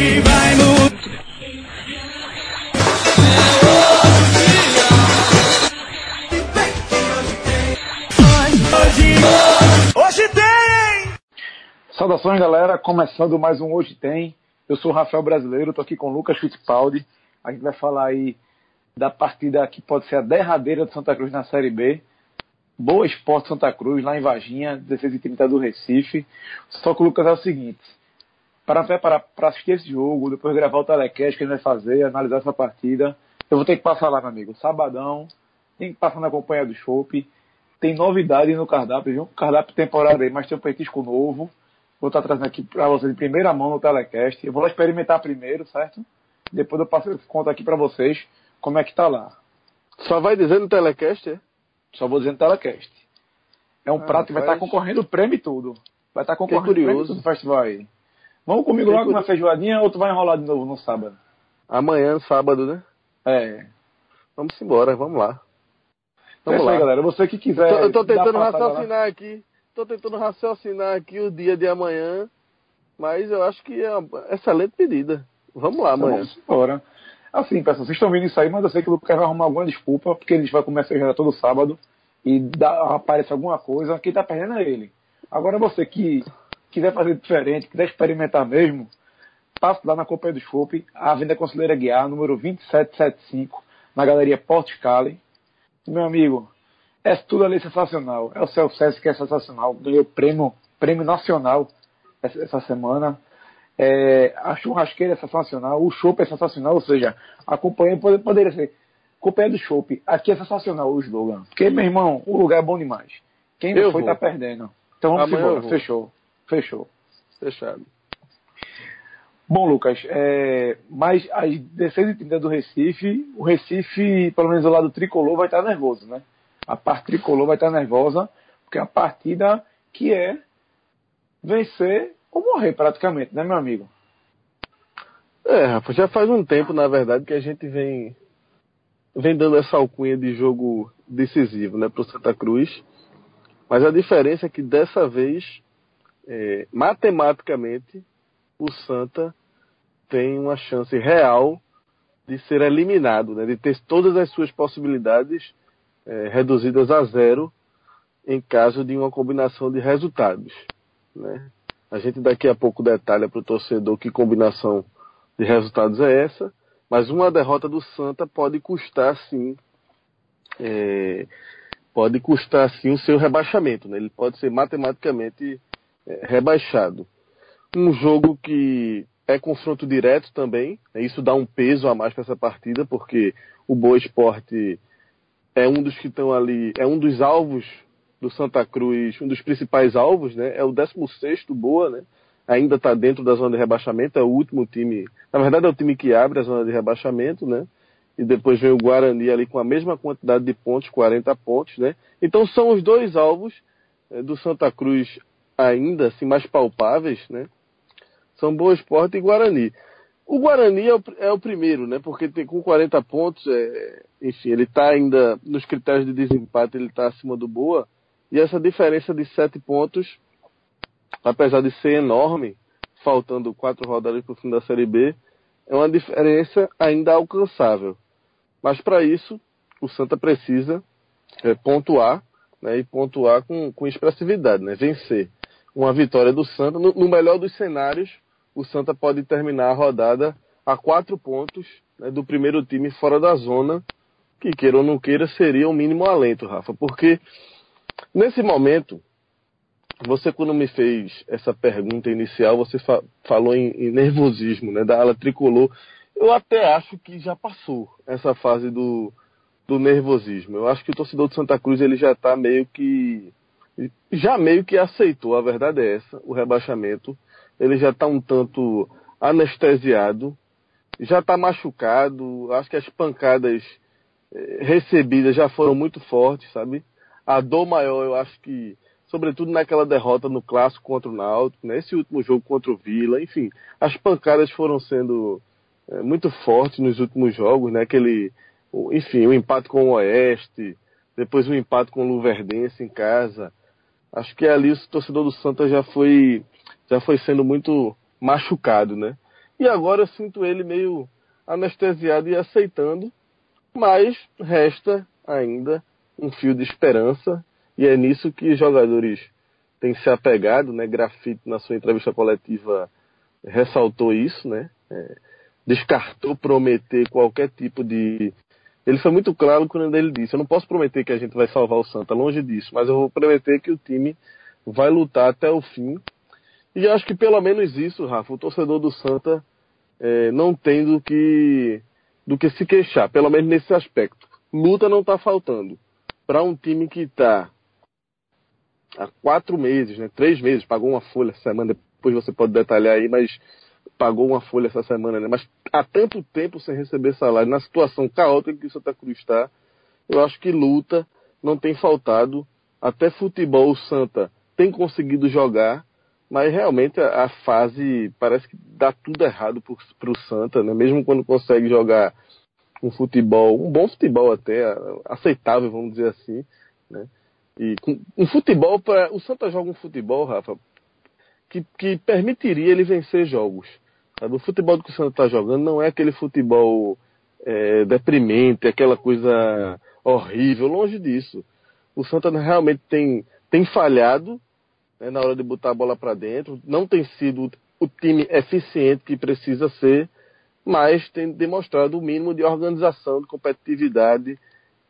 Hoje vai mudar. Hoje, hoje tem! Saudações, galera. Começando mais um Hoje Tem. Eu sou o Rafael Brasileiro, tô aqui com o Lucas Fittipaldi. A gente vai falar aí da partida que pode ser a derradeira do Santa Cruz na Série B. Boa Esporte Santa Cruz, lá em Varginha, 16 e 30 do Recife. Só que o Lucas é o seguinte: para preparar para assistir esse jogo, depois gravar o telecast que a gente vai fazer, analisar essa partida, eu vou ter que passar lá, meu amigo. Sabadão, tem que passar na companhia do Chopp. Tem novidade no cardápio, viu? Cardápio temporário aí, mas tem um petisco novo. Vou estar trazendo aqui para vocês de primeira mão no telecast. Eu vou lá experimentar primeiro, certo? Depois eu passo conto aqui para vocês como é que tá lá. Só vai dizer no telecast, é? Só vou dizer no telecast. É um Ah, prato que vai faz- estar concorrendo prêmio e tudo. Vai estar concorrendo curioso. prêmio no festival aí. Vamos comigo logo na curioso. feijoadinha ou tu vai enrolar de novo no sábado? Amanhã, sábado, né? É. Vamos embora, vamos lá. É Vamos isso lá. aí, galera. Você que Eu quiser. tô, eu tô tentando lá- raciocinar aqui. Tô tentando raciocinar aqui o dia de amanhã. Mas eu acho que é uma excelente pedida. Vamos lá Então amanhã. vamos embora. Assim, pessoal, vocês estão vendo isso aí, mas eu sei que o Lucas vai arrumar alguma desculpa, porque a gente vai começar a jogar todo sábado e dá, aparece alguma coisa, quem tá perdendo é ele. Agora você que quiser fazer diferente, quiser experimentar mesmo, passe lá na Companhia do Chopp, Avenida Conselheira Guiar, número 2775, na Galeria Porto Scali. Meu amigo, é tudo ali sensacional. É o Sesc que é sensacional, ganhou prêmio, prêmio nacional essa, semana. É, a churrasqueira é sensacional, o chopp é sensacional, ou seja, a companhia pode- poderia ser companhia do chopp. Aqui é sensacional o slogan. Porque, meu irmão, o lugar é bom demais. Quem não Eu foi vou. tá perdendo. Então vamos Amanhã embora. Fechou. Fechou. Fechado. Bom, Lucas, é, mas às 16h30 do Recife, o Recife, pelo menos do lado tricolor, vai estar nervoso, né? A parte tricolor vai estar nervosa, porque é a partida que é vencer ou morrer praticamente, né, meu amigo? É, Rafa, já faz um tempo, na verdade, que a gente vem, vem dando essa alcunha de jogo decisivo, né, pro Santa Cruz. Mas a diferença é que dessa vez, é, matematicamente, o Santa tem uma chance real de ser eliminado, né, de ter todas as suas possibilidades é, reduzidas a zero em caso de uma combinação de resultados. Né? A gente daqui a pouco detalha para o torcedor que combinação de resultados é essa, mas uma derrota do Santa pode custar sim, é, pode custar sim o seu rebaixamento, né? Ele pode ser matematicamente rebaixado. Um jogo que é confronto direto também, né? isso dá um peso a mais para essa partida, porque o Boa Esporte é um dos que estão ali, é um dos alvos do Santa Cruz, um dos principais alvos, né? É o 16 Boa, né? Ainda está dentro da zona de rebaixamento, é o último time, na verdade é o time que abre a zona de rebaixamento, né? E depois vem o Guarani ali com a mesma quantidade de pontos, 40 pontos, né? Então são os dois alvos eh, do Santa Cruz ainda assim mais palpáveis, né? São Boa Esporte e Guarani. O Guarani é o, é o primeiro, né? Porque tem, com 40 pontos, é, enfim, ele está ainda nos critérios de desempate, ele está acima do Boa. E essa diferença de 7 pontos, apesar de ser enorme, faltando quatro rodadas para o fim da Série B, é uma diferença ainda alcançável. Mas para isso, o Santa precisa é, pontuar, né? E pontuar com, com expressividade, né? Vencer. Uma vitória do Santa, no, no melhor dos cenários, o Santa pode terminar a rodada a quatro pontos né, do primeiro time fora da zona, que queira ou não queira, seria o mínimo alento, Rafa. Porque nesse momento, você quando me fez essa pergunta inicial, você fa falou em, em nervosismo, né, da ala tricolor. Eu até acho que já passou essa fase do, do nervosismo. Eu acho que o torcedor de Santa Cruz ele já está meio que já meio que aceitou, a verdade é essa, o rebaixamento. Ele já está um tanto anestesiado, já está machucado. Acho que as pancadas eh, recebidas já foram muito fortes, sabe? A dor maior, eu acho que, sobretudo naquela derrota no clássico contra o Náutico, nesse último jogo contra o Vila, enfim, as pancadas foram sendo eh, muito fortes nos últimos jogos, né? Aquele, enfim, o empate com o Oeste, depois o empate com o Luverdense em casa. Acho que ali o torcedor do Santa já foi já foi sendo muito machucado, né? E agora eu sinto ele meio anestesiado e aceitando, mas resta ainda um fio de esperança e é nisso que os jogadores têm se apegado, né? Grafite na sua entrevista coletiva ressaltou isso, né? É, descartou prometer qualquer tipo de. Ele foi muito claro quando ele disse: Eu não posso prometer que a gente vai salvar o Santa, longe disso, mas eu vou prometer que o time vai lutar até o fim. E acho que pelo menos isso, Rafa, o torcedor do Santa é, não tem do que, do que se queixar, pelo menos nesse aspecto. Luta não está faltando. Para um time que está há quatro meses, né, três meses, pagou uma folha semana, depois você pode detalhar aí, mas pagou uma folha essa semana, né? Mas há tanto tempo sem receber salário, na situação caótica que o Santa Cruz está, eu acho que luta não tem faltado. Até futebol o Santa tem conseguido jogar, mas realmente a, a fase parece que dá tudo errado para o Santa, né? Mesmo quando consegue jogar um futebol, um bom futebol até, aceitável, vamos dizer assim, né? E com, um futebol para o Santa joga um futebol, Rafa, que, que permitiria ele vencer jogos. Sabe? O futebol que o Santa está jogando não é aquele futebol é, deprimente, aquela coisa horrível, longe disso. O Santa realmente tem, tem falhado né, na hora de botar a bola para dentro, não tem sido o time eficiente que precisa ser, mas tem demonstrado o mínimo de organização, de competitividade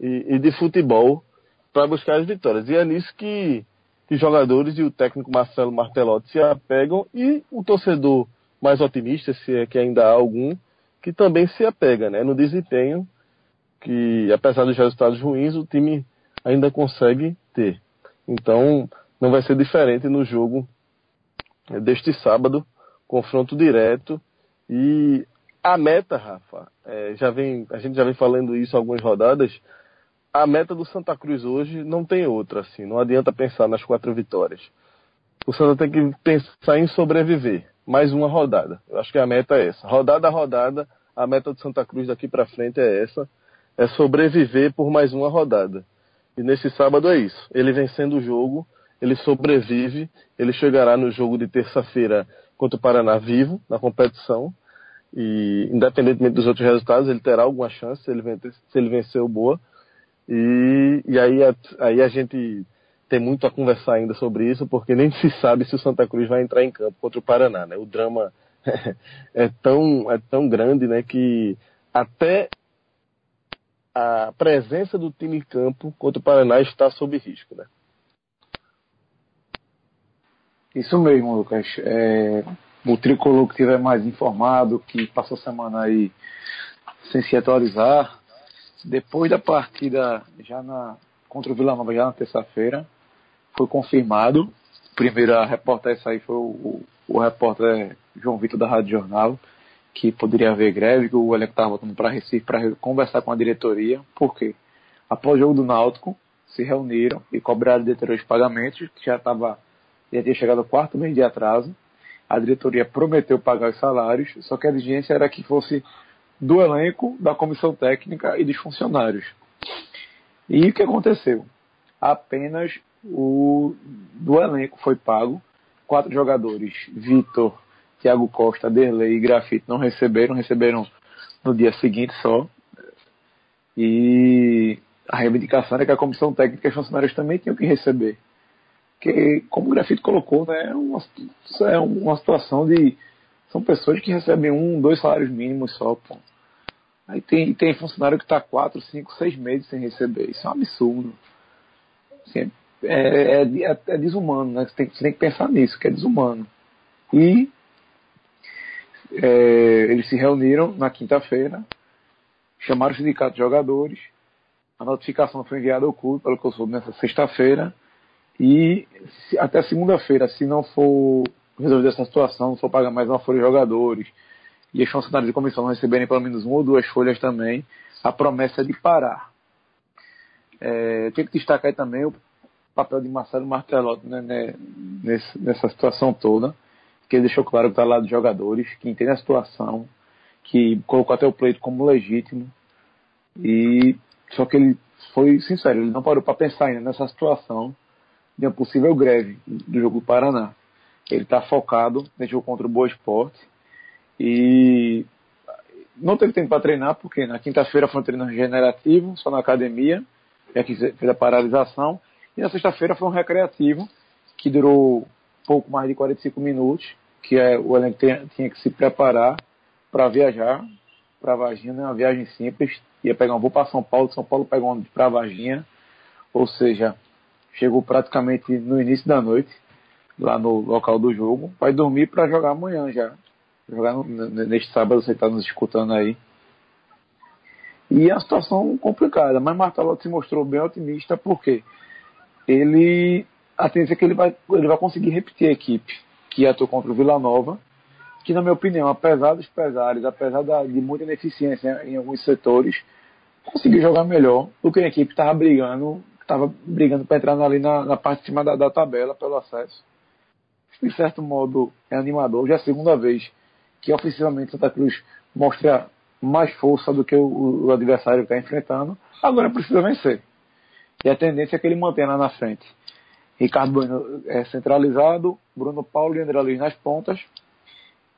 e, e de futebol para buscar as vitórias. E é nisso que, que jogadores e o técnico Marcelo Martelotti se apegam e o torcedor mais otimista, se é que ainda há algum, que também se apega né, no desempenho que, apesar dos resultados ruins, o time ainda consegue ter. Então, não vai ser diferente no jogo deste sábado, confronto direto. E a meta, Rafa, é, já vem, a gente já vem falando isso algumas rodadas. A meta do Santa Cruz hoje não tem outra, assim. Não adianta pensar nas quatro vitórias. O Santa tem que pensar em sobreviver mais uma rodada. Eu acho que a meta é essa. Rodada a rodada, a meta do Santa Cruz daqui para frente é essa, é sobreviver por mais uma rodada. E nesse sábado é isso. Ele vencendo o jogo, ele sobrevive, ele chegará no jogo de terça-feira contra o Paraná vivo na competição. E independentemente dos outros resultados, ele terá alguma chance se ele vencer, se ele vencer o Boa. E, e aí, a, aí a gente tem muito a conversar ainda sobre isso, porque nem se sabe se o Santa Cruz vai entrar em campo contra o Paraná, né? O drama é tão, é tão grande, né, que até a presença do time em campo contra o Paraná está sob risco, né? Isso mesmo, Lucas. É, o tricolor que estiver mais informado, que passou a semana aí sem se atualizar, depois da partida já na, contra o Vila Nova, já na terça-feira, foi confirmado. Primeiro a repórter essa aí foi o, o, repórter João Vitor da Rádio Jornal, que poderia haver greve, que o elenco estava voltando para Recife para conversar com a diretoria. Por quê? Após o jogo do Náutico, se reuniram e cobraram a diretoria de pagamentos, que já estava já tinha chegado ao quarto mês de atraso. A diretoria prometeu pagar os salários, só que a exigência era que fosse do elenco, da comissão técnica e dos funcionários. E o que aconteceu? Apenas o do elenco foi pago. Quatro jogadores, Vitor, Thiago Costa, Derlei e Grafite, não receberam, receberam no dia seguinte só. E a reivindicação era que a comissão técnica e os funcionários também tinham que receber. Porque, como o Grafite colocou, né, é uma, é uma situação de. São pessoas que recebem um, dois salários mínimos só, pô. Aí tem, tem funcionário que está quatro, cinco, seis meses sem receber. Isso é um absurdo. Assim, é, é, é, desumano, né? Você tem, você tem, que pensar nisso, que é desumano. E é, eles se reuniram na quinta-feira, chamaram o sindicato de jogadores, a notificação foi enviada ao clube, pelo que eu soube, nessa sexta-feira, e se, até segunda-feira, se não for resolver essa situação, não for pagar mais uma folha de jogadores, e os funcionários de comissão não receberem pelo menos uma ou duas folhas também, a promessa é de parar. É, tem que destacar também o papel de Marcelo Martelotti né, né, nessa situação toda, que ele deixou claro que está lá dos jogadores, que entende a situação, que colocou até o pleito como legítimo, e só que ele foi sincero, ele não parou para pensar ainda nessa situação de uma possível greve do jogo do Paraná. Ele está focado nesse jogo contra o Boa Esporte E não teve tempo para treinar, porque na quinta-feira foi um treino regenerativo, só na academia, já que fez a paralisação. E na sexta-feira foi um recreativo, que durou pouco mais de 45 minutos, que é, o elenco tinha, tinha que se preparar para viajar para Varginha, uma viagem simples. Ia pegar um voo para São Paulo, São Paulo pegou um para Varginha, ou seja, chegou praticamente no início da noite, lá no local do jogo, vai dormir para jogar amanhã já. Jogar no, neste sábado, você está nos escutando aí. E é uma situação complicada, mas Martelotti se mostrou bem otimista porque ele a tendência é que ele vai, ele vai conseguir repetir a equipe que atuou contra o Vila Nova, que na minha opinião, apesar dos pesares, apesar da, de muita ineficiência em alguns setores, conseguiu jogar melhor do que a equipe estava brigando, estava brigando para entrar ali na, na, parte de cima da, da tabela pelo acesso. De certo modo é animador, já é a segunda vez que ofensivamente Santa Cruz mostra mais força do que o, o adversário está enfrentando, agora precisa vencer. E a tendência é que ele mantenha lá na frente. Ricardo Bueno é centralizado, Bruno Paulo e André Luiz nas pontas.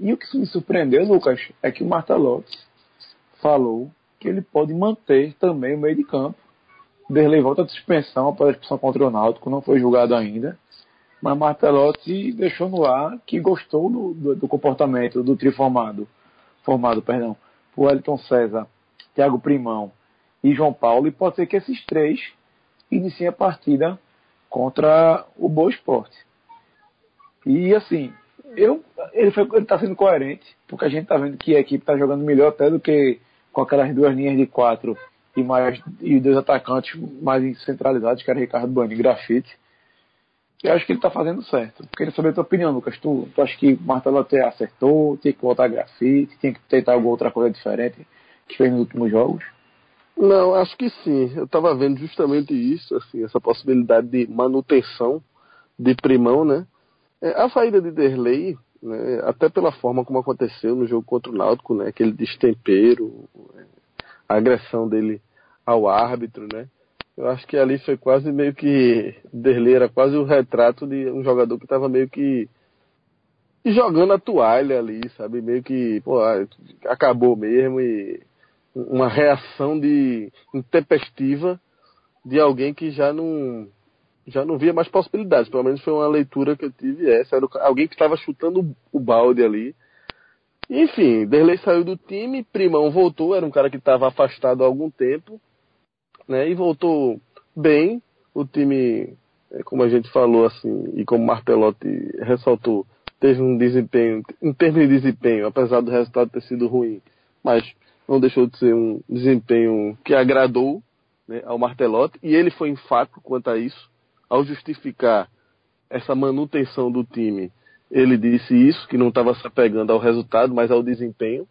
E o que me surpreendeu, Lucas, é que o Martelotti falou que ele pode manter também o meio de campo. Derlei volta de suspensão após a expulsão contra o Náutico, não foi julgado ainda mas Martelotti deixou no ar que gostou do, do, do comportamento do trio formado, formado perdão, por Elton César, Thiago Primão e João Paulo, e pode ser que esses três iniciem a partida contra o Boa Esporte. E assim, eu, ele está sendo coerente, porque a gente está vendo que a equipe está jogando melhor até do que com aquelas duas linhas de quatro e mais e dois atacantes mais centralizados, que era Ricardo Bani e Grafite eu acho que ele está fazendo certo. Queria saber a tua opinião, Lucas. Tu, tu acha que Martelo até acertou, tinha que voltar a grafite, tinha que tentar alguma outra coisa diferente que fez nos últimos jogos? Não, acho que sim. Eu estava vendo justamente isso, assim, essa possibilidade de manutenção de primão, né? É, a saída de Derlei, né, até pela forma como aconteceu no jogo contra o Náutico, né? Aquele destempero, a agressão dele ao árbitro, né? Eu acho que ali foi quase meio que. Derlei era quase o retrato de um jogador que estava meio que jogando a toalha ali, sabe? Meio que, pô, acabou mesmo e uma reação de intempestiva de alguém que já não já não via mais possibilidades. Pelo menos foi uma leitura que eu tive essa. Era alguém que estava chutando o balde ali. Enfim, Derlei saiu do time, Primão voltou, era um cara que estava afastado há algum tempo né? E voltou bem. O time, é, como a gente falou assim, e como Martelotti ressaltou, teve um desempenho, em termos de desempenho, apesar do resultado ter sido ruim, mas não deixou de ser um desempenho que agradou né, ao Martelotti, e ele foi enfático quanto a isso, ao justificar essa manutenção do time. Ele disse isso, que não estava se apegando ao resultado, mas ao desempenho,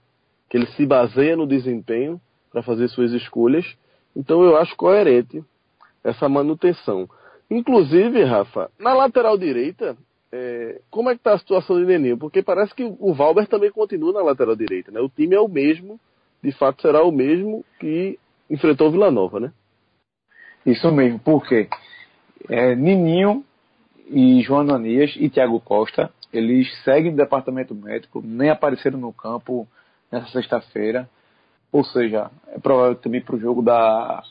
que ele se baseia no desempenho para fazer suas escolhas, então eu acho coerente essa manutenção. Inclusive, Rafa, na lateral direita, é, como é que está a situação de Neninho? Porque parece que o Valber também continua na lateral direita, né? O time é o mesmo, de fato será o mesmo que enfrentou o Vila Nova, né? Isso mesmo, porque é, Nininho e João Ananias e Thiago Costa, eles seguem o departamento médico, nem apareceram no campo nessa sexta-feira. Ou seja, é provável também para o jogo da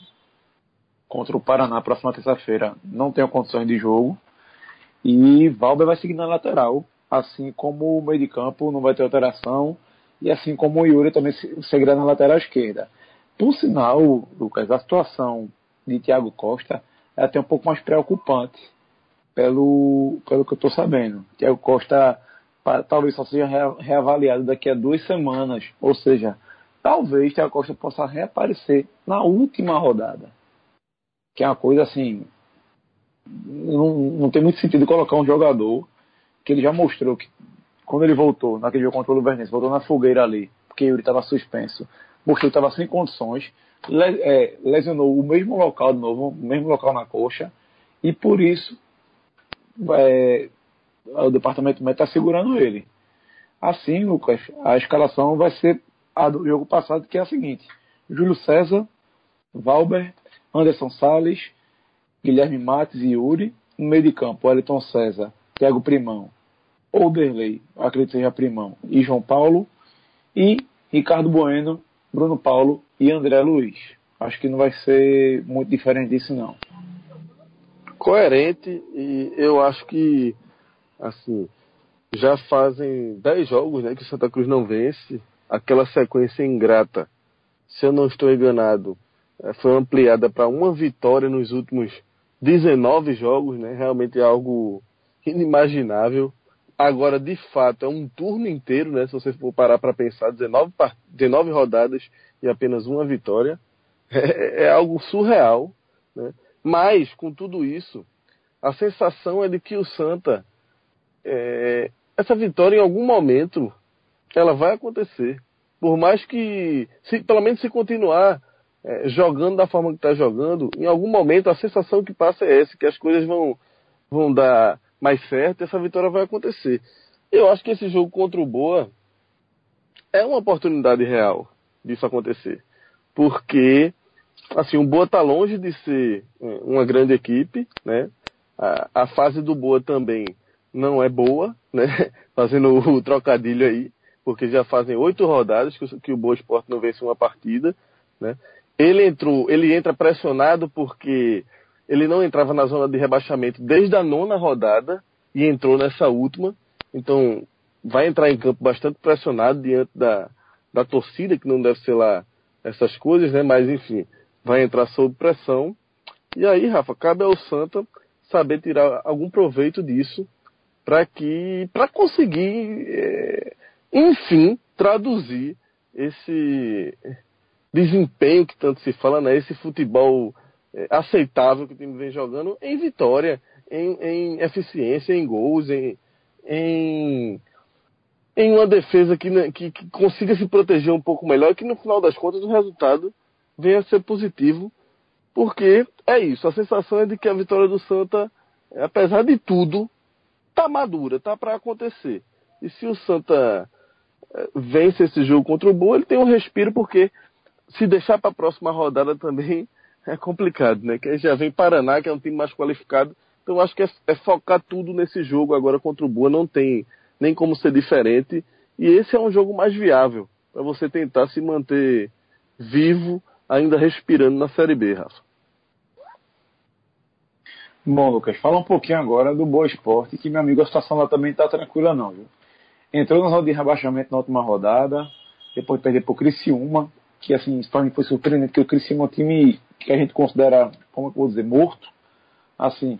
contra o Paraná, próxima terça-feira, não tenha condições de jogo. E Valber vai seguir na lateral, assim como o meio de campo não vai ter alteração, e assim como o Yuri também seguirá na lateral esquerda. Por sinal, Lucas, a situação de Thiago Costa é até um pouco mais preocupante, pelo, pelo que eu estou sabendo. Thiago Costa talvez só seja reavaliado daqui a duas semanas, ou seja, talvez Thiago Costa possa reaparecer na última rodada. Que é uma coisa assim. Não, não tem muito sentido colocar um jogador que ele já mostrou que quando ele voltou naquele jogo contra o Luverdense, voltou na fogueira ali, porque Yuri estava suspenso, mostrou que estava sem condições, é, lesionou o mesmo local de novo, o mesmo local na coxa, e por isso é, o departamento médico está segurando ele. Assim, Lucas, a escalação vai ser a do jogo passado, que é a seguinte: Júlio César, Valber, Anderson Sales, Guilherme Matos e Yuri. No meio de campo, Wellington César, Thiago Primão, Oderley, acredito seja Primão, e João Paulo. E Ricardo Bueno, Bruno Paulo e André Luiz. Acho que não vai ser muito diferente disso, não. Coerente e eu acho que, assim, já fazem 10 jogos né, que o Santa Cruz não vence. Aquela sequência ingrata, se eu não estou enganado, é, foi ampliada para uma vitória nos últimos 19 jogos, né? Realmente é algo inimaginável. Agora, de fato, é um turno inteiro, né? Se você for parar para pensar, 19, 19 rodadas e apenas uma vitória. É, é algo surreal, né? Mas, com tudo isso, a sensação é de que o Santa, é, essa vitória em algum momento, ela vai acontecer. Por mais que, se, pelo menos se continuar é, jogando da forma que está jogando, em algum momento a sensação que passa é essa, que as coisas vão, vão dar mais certo e essa vitória vai acontecer. Eu acho que esse jogo contra o Boa é uma oportunidade real disso acontecer. Porque, assim, o Boa está longe de ser uma grande equipe, né? A, a fase do Boa também não é boa, né? Fazendo o trocadilho aí, porque já fazem oito rodadas que o, que o Boa Esporte não vence uma partida, né? Ele entrou, ele entra pressionado porque ele não entrava na zona de rebaixamento desde a nona rodada e entrou nessa última. Então, vai entrar em campo bastante pressionado diante da, da torcida, que não deve ser lá essas coisas, né? Mas, enfim, vai entrar sob pressão. E aí, Rafa, cabe ao Santa saber tirar algum proveito disso para que para conseguir é, enfim traduzir esse desempenho que tanto se fala, né? Esse futebol aceitável que o time vem jogando em vitória, em, em eficiência, em gols, em, em, em uma defesa que, né, que, que, consiga se proteger um pouco melhor e que no final das contas o resultado venha a ser positivo, porque é isso, a sensação é de que a vitória do Santa, apesar de tudo, tá madura, tá para acontecer. E se o Santa é, vence esse jogo contra o Boa, ele tem um respiro porque se deixar para a próxima rodada também é complicado, né? Que já vem Paraná, que é um time mais qualificado. Então acho que é, é, focar tudo nesse jogo agora contra o Boa, não tem nem como ser diferente. E esse é um jogo mais viável para você tentar se manter vivo, ainda respirando na Série B, Rafa. Bom, Lucas, fala um pouquinho agora do Boa Esporte, que meu amigo, a situação lá também está tranquila não, viu? Entrou na roda de rebaixamento na última rodada, depois de perder para o Criciúma, que assim, para mim foi surpreendente, porque o Criciúma é um time que a gente considera, como eu vou dizer, morto. Assim,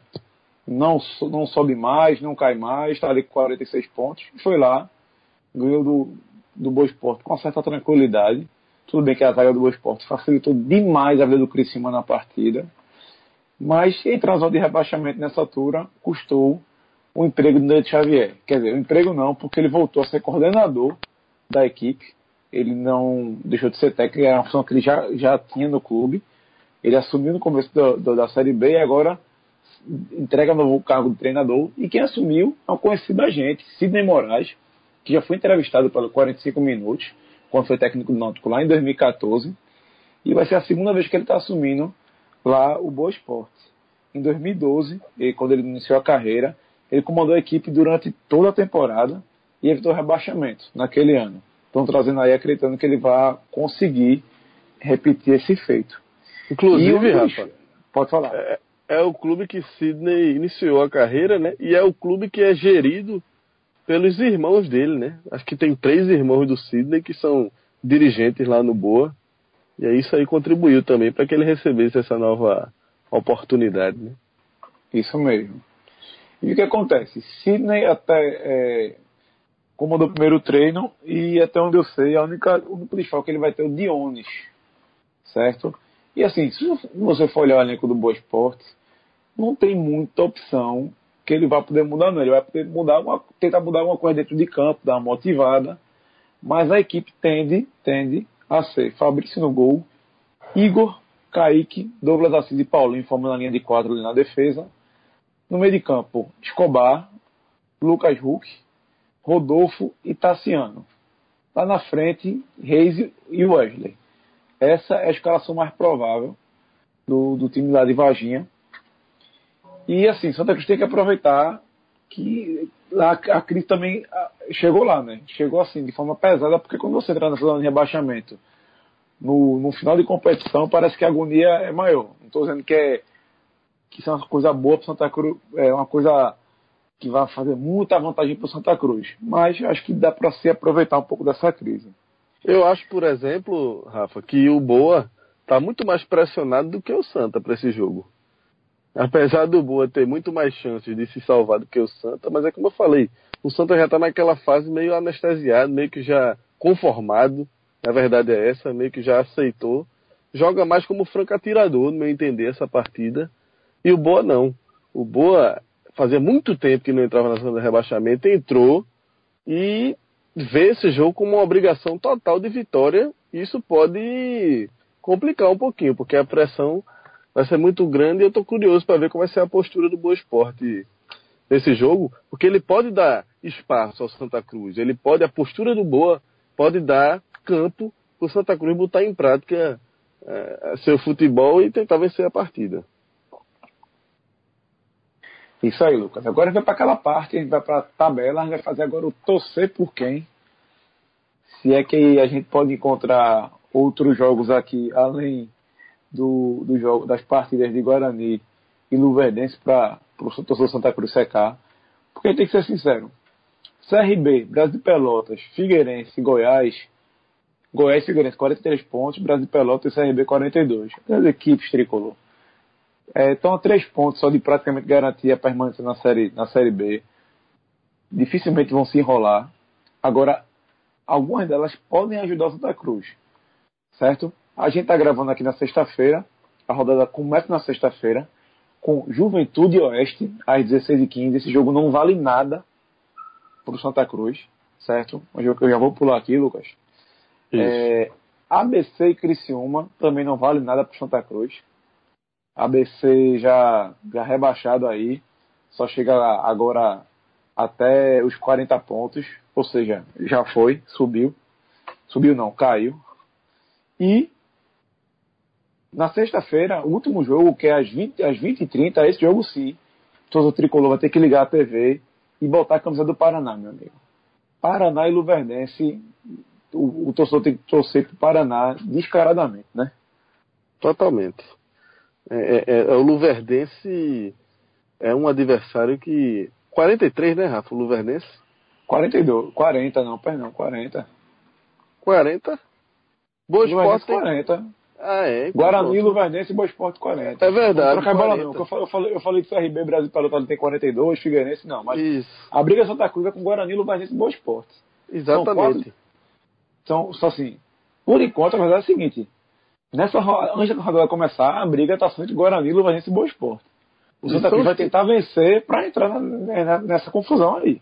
não, não sobe mais, não cai mais, está ali com 46 pontos. Foi lá, ganhou do, do Boa Esporte com certa tranquilidade. Tudo bem que a zaga do Boa Esporte facilitou demais a vida do Criciúma na partida. Mas entrar na zona de rebaixamento nessa altura custou o emprego do Neto Xavier. Quer dizer, o emprego não, porque ele voltou a ser coordenador da equipe ele não deixou de ser técnico, era uma função que ele já, já tinha no clube. Ele assumiu no começo do, do, da Série B e agora entrega novo cargo de treinador. E quem assumiu é um conhecido da gente, Sidney Moraes, que já foi entrevistado pelo 45 Minutos, quando foi técnico do Náutico lá em 2014. E vai ser a segunda vez que ele está assumindo lá o Boa Esporte. Em 2012, ele, quando ele iniciou a carreira, ele comandou a equipe durante toda a temporada e evitou rebaixamento naquele ano estão trazendo aí acreditando que ele vai conseguir repetir esse feito. Inclusive, Rafa, pode falar. É, é, o clube que Sidney iniciou a carreira, né? E é o clube que é gerido pelos irmãos dele, né? Acho que tem três irmãos do Sidney que são dirigentes lá no Boa. E aí isso aí contribuiu também para que ele recebesse essa nova oportunidade, né? Isso mesmo. E o que acontece? Sidney até é, comandou o primeiro treino e até onde eu sei, a única, o único desfalque que ele vai ter é o Dionis, certo? E assim, se você for olhar o elenco do Boa Esporte, não tem muita opção que ele vai poder mudar, não. Ele vai poder mudar tentar mudar alguma coisa dentro de campo, dar uma motivada, mas a equipe tende, tende a ser Fabrício no gol, Igor, Kaique, Douglas Assis e Paulinho formando a linha de quatro ali na defesa. No meio de campo, Escobar, Lucas Huck, Rodolfo e Tassiano. Lá na frente, Reis e Wesley. Essa é a escalação mais provável do, do time lá de Varginha. E assim, Santa Cruz tem que aproveitar que a, a crise também chegou lá, né? Chegou assim, de forma pesada, porque quando você entra nessa zona de rebaixamento, no, no final de competição, parece que a agonia é maior. Não estou dizendo que é que isso é uma coisa boa para Santa Cruz, é uma coisa que vai fazer muita vantagem para Santa Cruz. Mas acho que dá para se aproveitar um pouco dessa crise. Eu acho, por exemplo, Rafa, que o Boa está muito mais pressionado do que o Santa para esse jogo. Apesar do Boa ter muito mais chances de se salvar do que o Santa, mas é como eu falei, o Santa já está naquela fase meio anestesiado, meio que já conformado, na verdade é essa, meio que já aceitou. Joga mais como franco atirador, no meu entender, essa partida. E o Boa não. O Boa fazia muito tempo que não entrava na zona de rebaixamento, entrou e vê esse jogo como uma obrigação total de vitória. Isso pode complicar um pouquinho, porque a pressão vai ser muito grande e eu estou curioso para ver como vai ser a postura do Boa Esporte nesse jogo, porque ele pode dar espaço ao Santa Cruz, ele pode, a postura do Boa pode dar campo para o Santa Cruz botar em prática é, seu futebol e tentar vencer a partida. Isso aí, Lucas. Agora a gente vai para aquela parte, a gente vai para a tabela, a gente vai fazer agora o torcer por quem. Se é que a gente pode encontrar outros jogos aqui, além do, do jogo, das partidas de Guarani e Luverdense para o torcedor Santa Cruz secar. Porque tem que ser sincero. CRB, Brasil de Pelotas, Figueirense Goiás. Goiás e Figueirense 43 pontos, Brasil de Pelotas e CRB 42. As equipes tricolor é, estão a três pontos só de praticamente garantir a permanência na série, na série B. Dificilmente vão se enrolar. Agora, algumas delas podem ajudar o Santa Cruz. Certo? A gente está gravando aqui na sexta-feira. A rodada começa na sexta-feira. Com Juventude Oeste, às 16h15. Esse jogo não vale nada para o Santa Cruz. Certo? Um jogo que eu já vou pular aqui, Lucas. É, ABC e Criciúma também não vale nada para o Santa Cruz. ABC já, já rebaixado aí, só chega agora até os 40 pontos, ou seja, já foi, subiu. Subiu não, caiu. E na sexta-feira, o último jogo, que é às 20, às 20 e 30 esse jogo sim, todo tricolor vai ter que ligar a TV e botar a camisa do Paraná, meu amigo. Paraná e Luverdense, o, o torcedor tem que torcer pro Paraná descaradamente, né? Totalmente. É, é, é, é, o Luverdense é um adversário que. 43, né, Rafa? O Luverdense? 42. 40, não, perdão, 40. 40? Boa Esporte. 40. Ah, é. Então Guarani, pronto. Luverdense e Boa Esporte 40. É verdade. Não bola não. Eu falei, eu falei, que CRB Brasil Pelotado tem 42, Figueirense não. Mas Isso. a briga Santa Cruz é com Guarani, Luverdense e Boa Esporte. Exatamente. Então, só assim, por enquanto a verdade é a seguinte. Nessa, antes da rodada começar, a briga está sendo de Guarani, Luverdense e Boa Esporte. O Santa Cruz vai tentar vencer para entrar na, na, nessa confusão aí.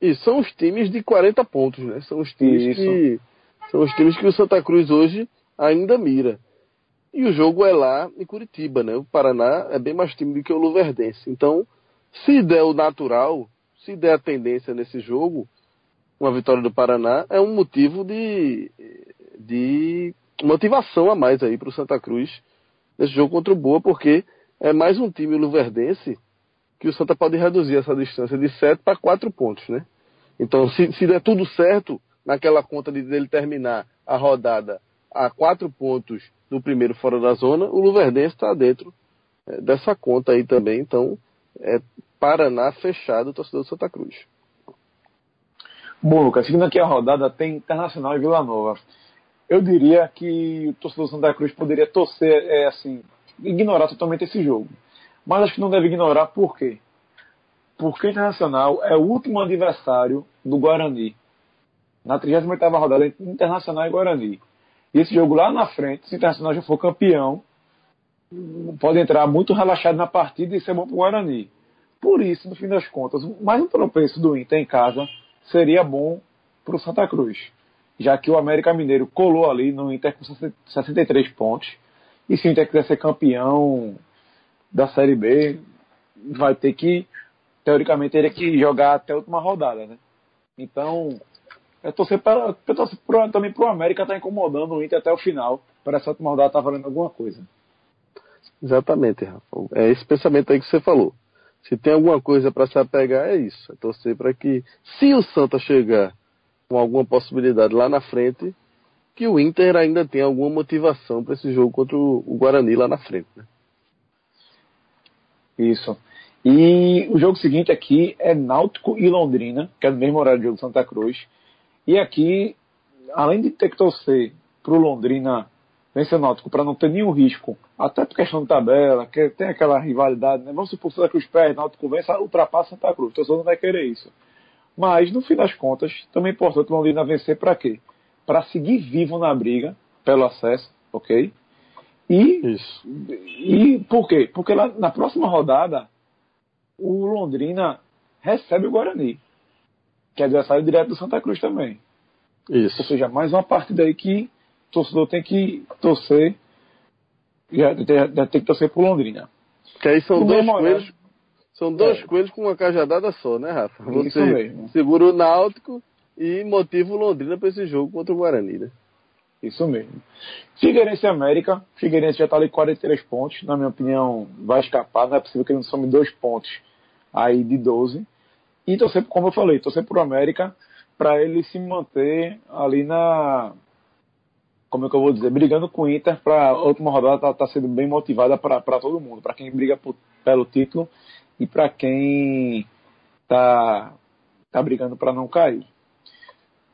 E são os times de 40 pontos, né? São os times Isso. que são os times que o Santa Cruz hoje ainda mira. E o jogo é lá em Curitiba, né? O Paraná é bem mais time do que o Luverdense. Então, se der o natural, se der a tendência nesse jogo, uma vitória do Paraná é um motivo de, de motivação a mais aí para o Santa Cruz nesse jogo contra o Boa, porque é mais um time luverdense que o Santa pode reduzir essa distância de 7 para 4 pontos, né? Então, se, se der tudo certo naquela conta de dele terminar a rodada a 4 pontos do primeiro fora da zona, o Luverdense está dentro é, dessa conta aí também. Então, é Paraná fechado, torcedor do Santa Cruz. Bom, Lucas, seguindo aqui a rodada, tem Internacional e Vila Nova eu diria que o torcedor do Santa Cruz poderia torcer, é, assim, ignorar totalmente esse jogo. Mas acho que não deve ignorar por quê? Porque o Internacional é o último adversário do Guarani. Na 38 rodada, Internacional e Guarani. E esse jogo lá na frente, se o Internacional já for campeão, pode entrar muito relaxado na partida e ser bom para o Guarani. Por isso, no fim das contas, mais um tropeço do Inter em casa seria bom para o Santa Cruz já que o América Mineiro colou ali no Inter com 63 pontos. E se o Inter quiser ser campeão da Série B, vai ter que, teoricamente, teria que jogar até a última rodada, né? Então, eu torcer, pra, eu torcer pra, também o América estar tá incomodando o Inter até o final, para essa última rodada estar tá valendo alguma coisa. Exatamente, Rafa. É esse pensamento aí que você falou. Se tem alguma coisa para se apegar, é isso. É torcer para que, se o Santa chegar com alguma possibilidade lá na frente, que o Inter ainda tenha alguma motivação para esse jogo contra o Guarani lá na frente. Né? Isso. E o jogo seguinte aqui é Náutico e Londrina, que é do mesmo horário do jogo Santa Cruz. E aqui, além de ter que torcer para o Londrina vencer o Náutico para não ter nenhum risco, até por questão de tabela, que tem aquela rivalidade, né? Vamos supor que Santa Cruz perde, Náutico vence, ultrapassa Santa Cruz. O torcedor não vai querer isso. Mas, no fim das contas, também é importante o Londrina vencer para quê? Para seguir vivo na briga pelo acesso, ok? E, Isso. e por quê? Porque lá, na próxima rodada, o Londrina recebe o Guarani, que é adversário direto do Santa Cruz também. Isso. Ou seja, mais uma partida aí que o torcedor tem que torcer, já, já, já tem que torcer pro Londrina. Que aí são dois coelhos, são dois é. coelhos com uma cajadada só, né, Rafa? Você Isso mesmo. segura o Náutico e motiva o Londrina para esse jogo contra o Guarani, né? Isso mesmo. Figueirense América. Figueirense já está ali 43 pontos. Na minha opinião, vai escapar. Não é possível que ele não some dois pontos aí de 12. E torcer, como eu falei, torcer por América para ele se manter ali na. Como é que eu vou dizer? Brigando com o Inter para a última rodada tá, tá, sendo bem motivada para todo mundo. Para quem briga por, pelo título e para quem tá, tá brigando para não cair.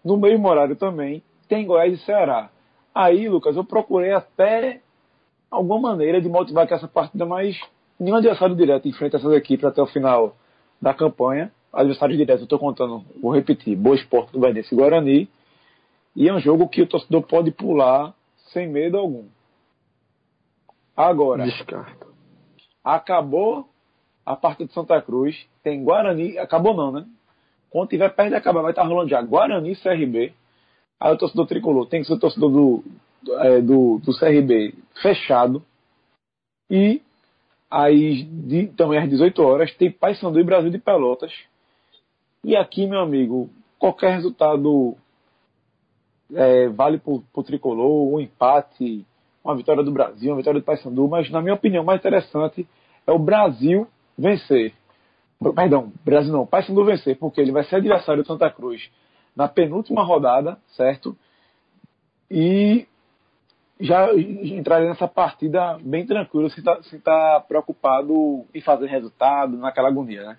No mesmo horário também tem Goiás e Ceará. Aí, Lucas, eu procurei até alguma maneira de motivar que essa partida, mas nenhum adversário direto enfrenta essas equipes até o final da campanha. Adversário direto, eu estou contando, vou repetir, Boa Esporte do Verdense e Guarani. E é um jogo que o torcedor pode pular sem medo algum. Agora, Descarto. acabou a partida de Santa Cruz, tem Guarani, acabou não, né? Quando tiver perto de acabar, vai estar rolando já Guarani CRB. Aí o torcedor tricolor tem que ser o torcedor do, é, do, do CRB fechado. E aí, de, também às 18 horas, tem Paysandu e Brasil de Pelotas. E aqui, meu amigo, qualquer resultado é, vale para o tricolor, um empate, uma vitória do Brasil, uma vitória do Paysandu, mas na minha opinião, mais interessante é o Brasil vencer. Perdão, Brasil não, Paysandu vencer, porque ele vai ser adversário do Santa Cruz na penúltima rodada, certo? E já entraria nessa partida bem tranquilo, se está tá preocupado em fazer resultado, naquela agonia, né?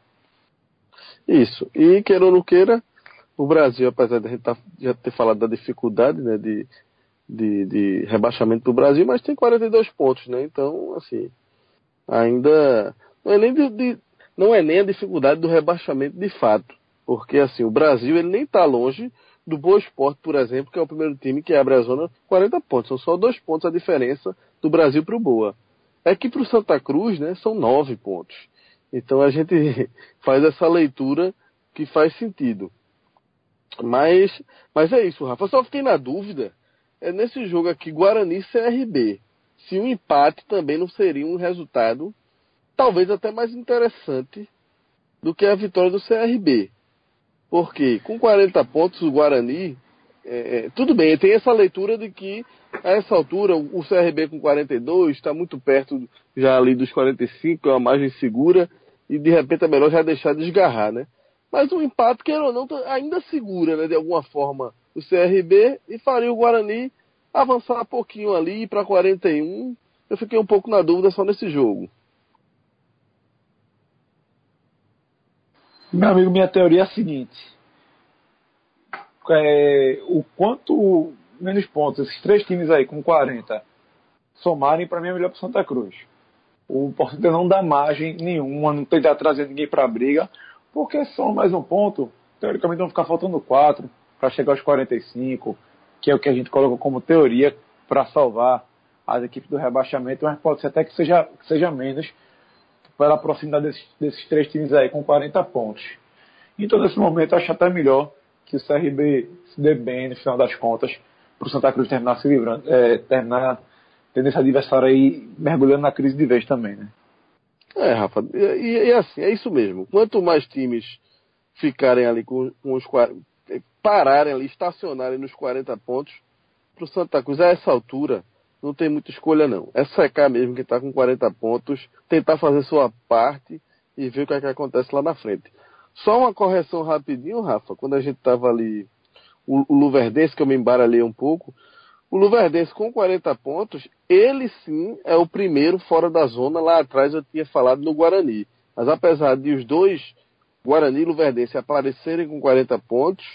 Isso. E queira ou não queira, o Brasil, apesar de a gente tá, já ter falado da dificuldade né, de, de, de rebaixamento do Brasil, mas tem 42 pontos, né? Então, assim, ainda não é nem, de, de, não é nem a dificuldade do rebaixamento de fato. Porque assim, o Brasil ele nem está longe do Boa Esporte, por exemplo, que é o primeiro time que abre a zona 40 pontos. São só dois pontos a diferença do Brasil para o Boa. É que para o Santa Cruz, né, são nove pontos. Então a gente faz essa leitura que faz sentido. Mas, mas é isso, Rafa. Só fiquei na dúvida. É nesse jogo aqui, Guarani CRB. Se um empate também não seria um resultado talvez até mais interessante do que a vitória do CRB. Porque com 40 pontos o Guarani, é, é, tudo bem, tem essa leitura de que a essa altura o CRB com 42 está muito perto já ali dos 45, é uma margem segura, e de repente é melhor já deixar desgarrar, né? Mas o empate, queira ou não, ainda segura, né, de alguma forma, o CRB e faria o Guarani avançar um pouquinho ali para 41. Eu fiquei um pouco na dúvida só nesse jogo. Meu amigo, minha teoria é a seguinte. É, o quanto menos pontos esses três times aí com 40 somarem, para mim é melhor para Santa Cruz. O Portugal não dá margem nenhuma, não tentar trazer ninguém para a briga, porque só mais um ponto, teoricamente vão ficar faltando quatro para chegar aos 45, que é o que a gente coloca como teoria para salvar as equipes do rebaixamento, mas pode ser até que seja, que seja menos, pela proximidade desses, desses três times aí com 40 pontos. Então, nesse momento, acho até melhor que o CRB se dê bem no final das contas, para o Santa Cruz terminar se livrando, é, terminar tendo esse adversário aí mergulhando na crise de vez também, né? É, Rafa, e, e assim, é isso mesmo. Quanto mais times ficarem ali com, com os pararem ali, estacionarem nos 40 pontos, para o Santa Cruz, a essa altura, não tem muita escolha não. É secar mesmo que está com 40 pontos, tentar fazer sua parte e, ver o que, é que acontece lá na frente. Só uma correção rapidinho, Rafa, quando a gente estava ali, o, o Luverdense, que eu me embaralhei um pouco, o Luverdense com 40 pontos, ele sim é o primeiro fora da zona. Lá atrás eu tinha falado no Guarani. Mas apesar de os dois, Guarani e Luverdense, aparecerem com 40 pontos,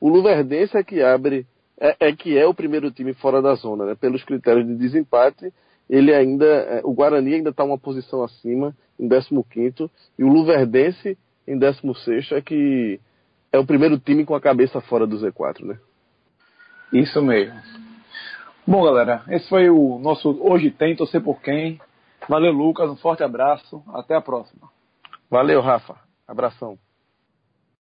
o Luverdense é que abre, é, é que é o primeiro time fora da zona, né? Pelos critérios de desempate, ele ainda, é, o Guarani ainda está uma posição acima, em 15 e o Luverdense em 16 é que é o primeiro time com a cabeça fora do Z4, né? Isso mesmo. Bom, galera, esse foi o nosso Hoje Tem, Torcer por Quem. Valeu, Lucas. Um forte abraço. Até a próxima. Valeu, Rafa. Abração.